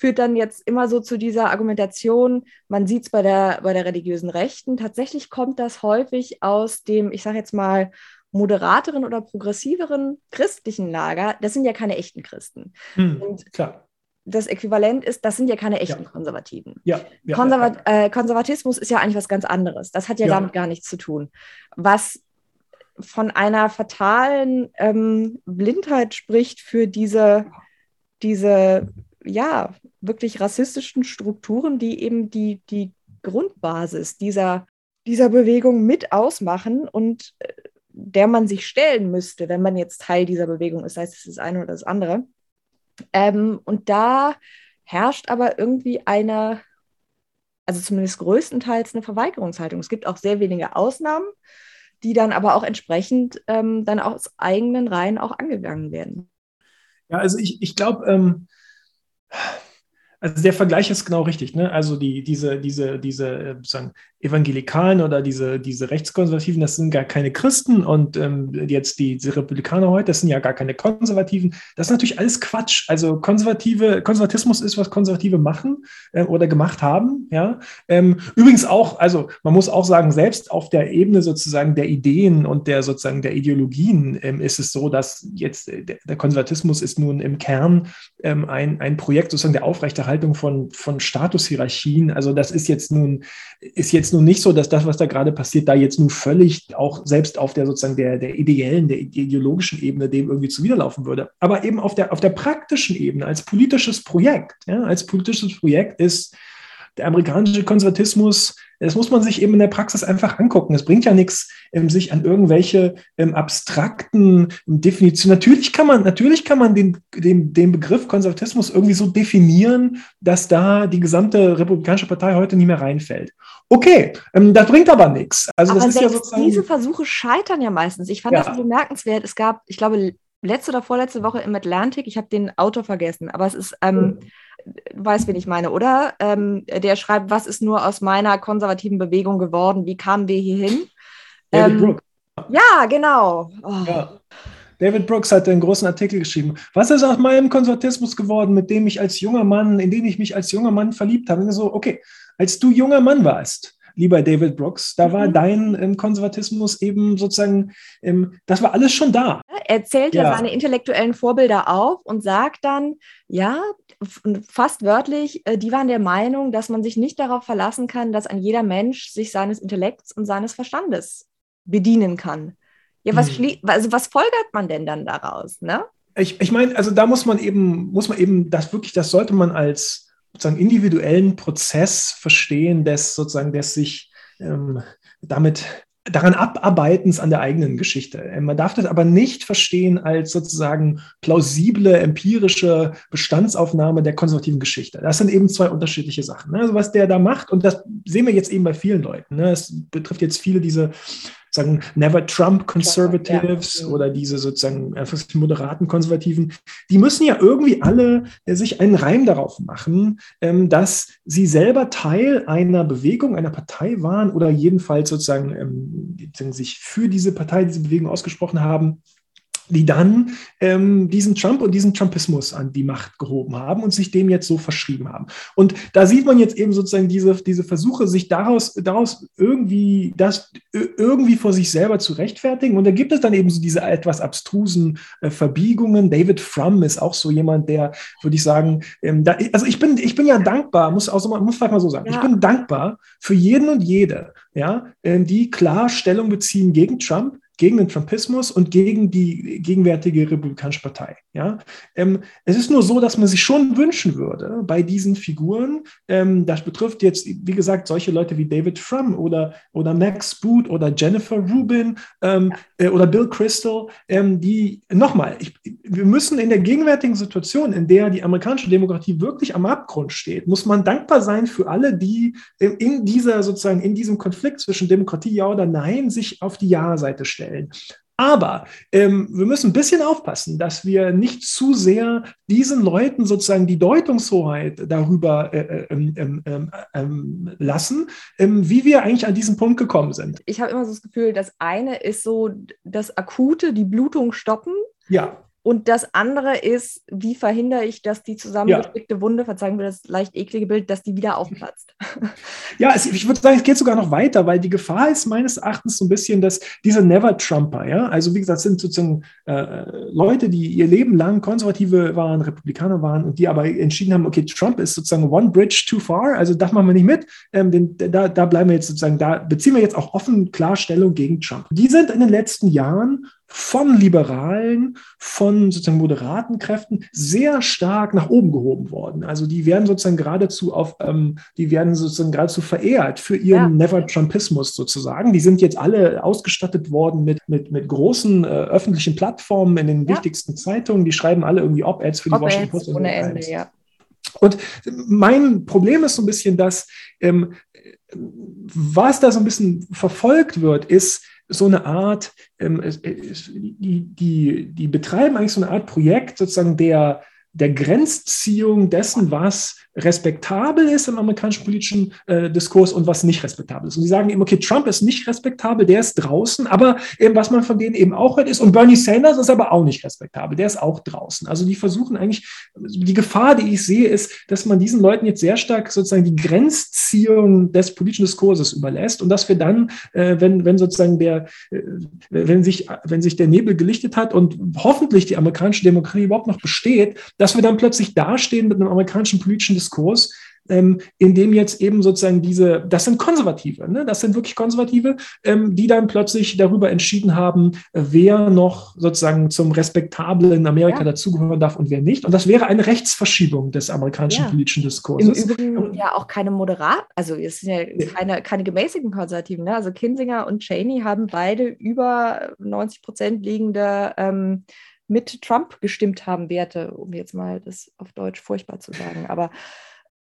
C: führt dann jetzt immer so zu dieser Argumentation, man sieht es bei der, bei der religiösen Rechten, tatsächlich kommt das häufig aus dem, ich sage jetzt mal, moderateren oder progressiveren christlichen Lager. Das sind ja keine echten Christen. Hm, Und klar. Das Äquivalent ist, das sind ja keine echten ja. Konservativen. Ja, ja, Konservat ja, äh, Konservatismus ist ja eigentlich was ganz anderes. Das hat ja, damit gar nichts zu tun. Was von einer fatalen ähm, Blindheit spricht für diese, diese ja, wirklich rassistischen Strukturen, die eben die, die Grundbasis dieser, dieser Bewegung mit ausmachen und äh, der man sich stellen müsste, wenn man jetzt Teil dieser Bewegung ist, sei es das eine oder das andere. Ähm, und da herrscht aber irgendwie eine, also zumindest größtenteils eine Verweigerungshaltung. Es gibt auch sehr wenige Ausnahmen, die dann aber auch entsprechend ähm, dann aus eigenen Reihen auch angegangen werden.
A: Ja, also ich, ich glaube, ähm, also der Vergleich ist genau richtig. Ne? Also die, diese, diese, diese äh, sagen, Evangelikalen oder diese, diese Rechtskonservativen, das sind gar keine Christen und ähm, jetzt die, die, Republikaner heute, das sind ja gar keine Konservativen. Das ist natürlich alles Quatsch. Also konservative, Konservatismus ist, was Konservative machen äh, oder gemacht haben. Ja? Ähm, übrigens auch, also man muss auch sagen, selbst auf der Ebene sozusagen der Ideen und der sozusagen der Ideologien ähm, ist es so, dass jetzt äh, der, Konservatismus ist nun im Kern ähm, ein, ein Projekt sozusagen der Aufrechterhaltung von, von Statushierarchien. Also das ist jetzt nun, ist jetzt nun nicht so, dass das, was da gerade passiert, da jetzt nun völlig auch selbst auf der sozusagen der, der ideellen, der ideologischen Ebene dem irgendwie zuwiderlaufen würde. Aber eben auf der, auf der praktischen Ebene, als politisches Projekt, ja, als politisches Projekt ist der amerikanische Konservatismus, das muss man sich eben in der Praxis einfach angucken. Es bringt ja nichts, ähm, sich an irgendwelche ähm, abstrakten Definitionen. Natürlich kann man, natürlich kann man den, den, den Begriff Konservatismus irgendwie so definieren, dass da die gesamte Republikanische Partei heute nicht mehr reinfällt. Okay, ähm, das bringt aber nichts.
C: Also aber das ist ja sozusagen, diese Versuche scheitern ja meistens. Ich fand ja. das so bemerkenswert. Es gab, ich glaube, letzte oder vorletzte Woche im Atlantic, ich habe den Autor vergessen, aber es ist, ähm, mhm. Weiß, wen ich meine, oder? Ähm, der schreibt, was ist nur aus meiner konservativen Bewegung geworden? Wie kamen wir hierhin? David ähm, Brooks. Ja, genau. Oh. Ja.
A: David Brooks hat einen großen Artikel geschrieben. Was ist aus meinem Konservatismus geworden, mit dem ich als junger Mann, in den ich mich als junger Mann verliebt habe? Und so, okay, als du junger Mann warst, lieber David Brooks, da war mhm. dein ähm, Konservatismus eben sozusagen, ähm, das war alles schon da.
C: Er zählt ja. ja seine intellektuellen Vorbilder auf und sagt dann, ja, fast wörtlich, äh, die waren der Meinung, dass man sich nicht darauf verlassen kann, dass ein jeder Mensch sich seines Intellekts und seines Verstandes bedienen kann. Ja, was, mhm. also was folgert man denn dann daraus? Ne?
A: Ich, ich meine, also da muss man eben, muss man eben das wirklich, das sollte man als sozusagen individuellen Prozess verstehen, des sozusagen des sich ähm, damit daran abarbeitens an der eigenen Geschichte. Ähm, man darf das aber nicht verstehen als sozusagen plausible empirische Bestandsaufnahme der konservativen Geschichte. Das sind eben zwei unterschiedliche Sachen. Ne? Also was der da macht, und das sehen wir jetzt eben bei vielen Leuten. Ne? Es betrifft jetzt viele diese sagen Never Trump Conservatives ja. oder diese sozusagen einfach moderaten Konservativen, die müssen ja irgendwie alle äh, sich einen Reim darauf machen, ähm, dass sie selber Teil einer Bewegung, einer Partei waren oder jedenfalls sozusagen ähm, sich für diese Partei, diese Bewegung ausgesprochen haben die dann ähm, diesen Trump und diesen Trumpismus an die Macht gehoben haben und sich dem jetzt so verschrieben haben. Und da sieht man jetzt eben sozusagen diese, diese Versuche, sich daraus, daraus irgendwie das irgendwie vor sich selber zu rechtfertigen. Und da gibt es dann eben so diese etwas abstrusen äh, Verbiegungen. David Frum ist auch so jemand, der, würde ich sagen, ähm, da, also ich bin, ich bin ja dankbar, muss auch so, muss vielleicht mal so sagen, ja. ich bin dankbar für jeden und jede, ja, äh, die klar Stellung beziehen gegen Trump, gegen den Trumpismus und gegen die gegenwärtige Republikanische Partei. Ja? Ähm, es ist nur so, dass man sich schon wünschen würde bei diesen Figuren, ähm, das betrifft jetzt, wie gesagt, solche Leute wie David Frum oder, oder Max Boot oder Jennifer Rubin ähm, äh, oder Bill Crystal, ähm, die, nochmal, wir müssen in der gegenwärtigen Situation, in der die amerikanische Demokratie wirklich am Abgrund steht, muss man dankbar sein für alle, die in dieser sozusagen, in diesem Konflikt zwischen Demokratie ja oder nein sich auf die Ja-Seite stellen stellen. Aber ähm, wir müssen ein bisschen aufpassen, dass wir nicht zu sehr diesen Leuten sozusagen die Deutungshoheit darüber äh, äh, ähm, ähm, ähm, ähm lassen, ähm, wie wir eigentlich an diesen Punkt gekommen sind.
C: Ich habe immer so das Gefühl, das eine ist so das Akute, die Blutung stoppen.
A: Ja.
C: Und das andere ist, wie verhindere ich, dass die zusammengestickte ja. Wunde, verzeihen wir das leicht eklige Bild, dass die wieder aufplatzt?
A: Ja, es, ich würde sagen, es geht sogar noch weiter, weil die Gefahr ist meines Erachtens so ein bisschen, dass diese Never-Trumper, ja, also wie gesagt, sind sozusagen äh, Leute, die ihr Leben lang Konservative waren, Republikaner waren und die aber entschieden haben, okay, Trump ist sozusagen one bridge too far, also das machen wir nicht mit, ähm, den, da, da bleiben wir jetzt sozusagen, da beziehen wir jetzt auch offen Klarstellung gegen Trump. Die sind in den letzten Jahren von Liberalen, von sozusagen moderaten Kräften sehr stark nach oben gehoben worden. Also die werden sozusagen geradezu auf, ähm, die werden sozusagen geradezu verehrt für ihren ja. Never-Trumpismus sozusagen. Die sind jetzt alle ausgestattet worden mit, mit, mit großen äh, öffentlichen Plattformen in den ja. wichtigsten Zeitungen. Die schreiben alle irgendwie Op-Eds für die Op Washington Post. Ohne Ende, ja. Und mein Problem ist so ein bisschen, dass ähm, was da so ein bisschen verfolgt wird, ist, so eine Art, ähm, die, die, die betreiben eigentlich so eine Art Projekt sozusagen der, der Grenzziehung dessen, was respektabel ist im amerikanischen politischen äh, Diskurs und was nicht respektabel ist. Und sie sagen eben, okay, Trump ist nicht respektabel, der ist draußen, aber eben, was man von denen eben auch hört, ist, und Bernie Sanders ist aber auch nicht respektabel, der ist auch draußen. Also die versuchen eigentlich, die Gefahr, die ich sehe, ist, dass man diesen Leuten jetzt sehr stark sozusagen die Grenzziehung des politischen Diskurses überlässt und dass wir dann, äh, wenn, wenn sozusagen der, äh, wenn sich, wenn sich der Nebel gelichtet hat und hoffentlich die amerikanische Demokratie überhaupt noch besteht, dass wir dann plötzlich dastehen mit einem amerikanischen politischen Diskurs, ähm, in dem jetzt eben sozusagen diese, das sind Konservative, ne? das sind wirklich Konservative, ähm, die dann plötzlich darüber entschieden haben, wer noch sozusagen zum respektablen Amerika ja. dazugehören darf und wer nicht. Und das wäre eine Rechtsverschiebung des amerikanischen ja. politischen Diskurses.
C: Im Übrigen ja auch keine moderat, also es sind ja keine, keine gemäßigten Konservativen. Ne? Also Kinsinger und Cheney haben beide über 90 Prozent liegende ähm, mit Trump gestimmt haben Werte, um jetzt mal das auf Deutsch furchtbar zu sagen. Aber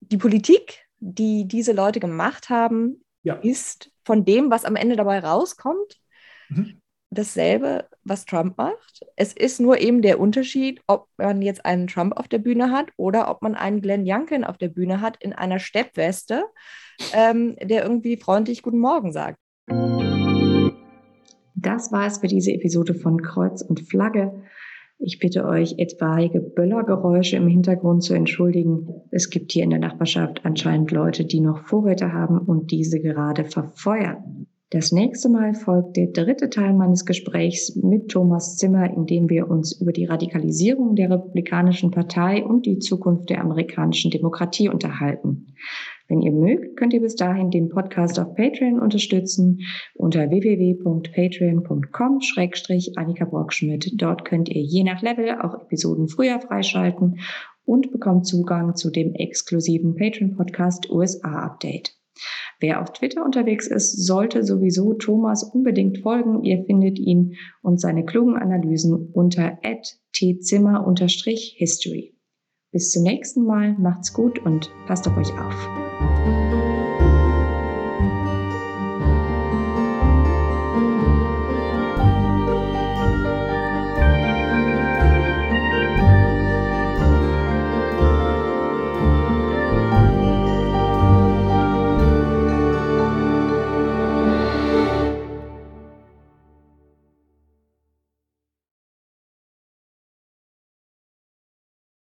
C: die Politik, die diese Leute gemacht haben, ja. ist von dem, was am Ende dabei rauskommt, mhm. dasselbe, was Trump macht. Es ist nur eben der Unterschied, ob man jetzt einen Trump auf der Bühne hat oder ob man einen Glenn Youngkin auf der Bühne hat in einer Steppweste, ähm, der irgendwie freundlich Guten Morgen sagt. Das war es für diese Episode von Kreuz und Flagge. Ich bitte euch, etwaige Böllergeräusche im Hintergrund zu entschuldigen. Es gibt hier in der Nachbarschaft anscheinend Leute, die noch Vorräte haben und diese gerade verfeuern. Das nächste Mal folgt der dritte Teil meines Gesprächs mit Thomas Zimmer, in dem wir uns über die Radikalisierung der Republikanischen Partei und die Zukunft der amerikanischen Demokratie unterhalten. Wenn ihr mögt, könnt ihr bis dahin den Podcast auf Patreon unterstützen unter www.patreon.com-annika Brockschmidt. Dort könnt ihr je nach Level auch Episoden früher freischalten und bekommt Zugang zu dem exklusiven Patreon-Podcast USA Update. Wer auf Twitter unterwegs ist, sollte sowieso Thomas unbedingt folgen. Ihr findet ihn und seine klugen Analysen unter tzimmer-history. Bis zum nächsten Mal, macht's gut und passt auf euch auf. Música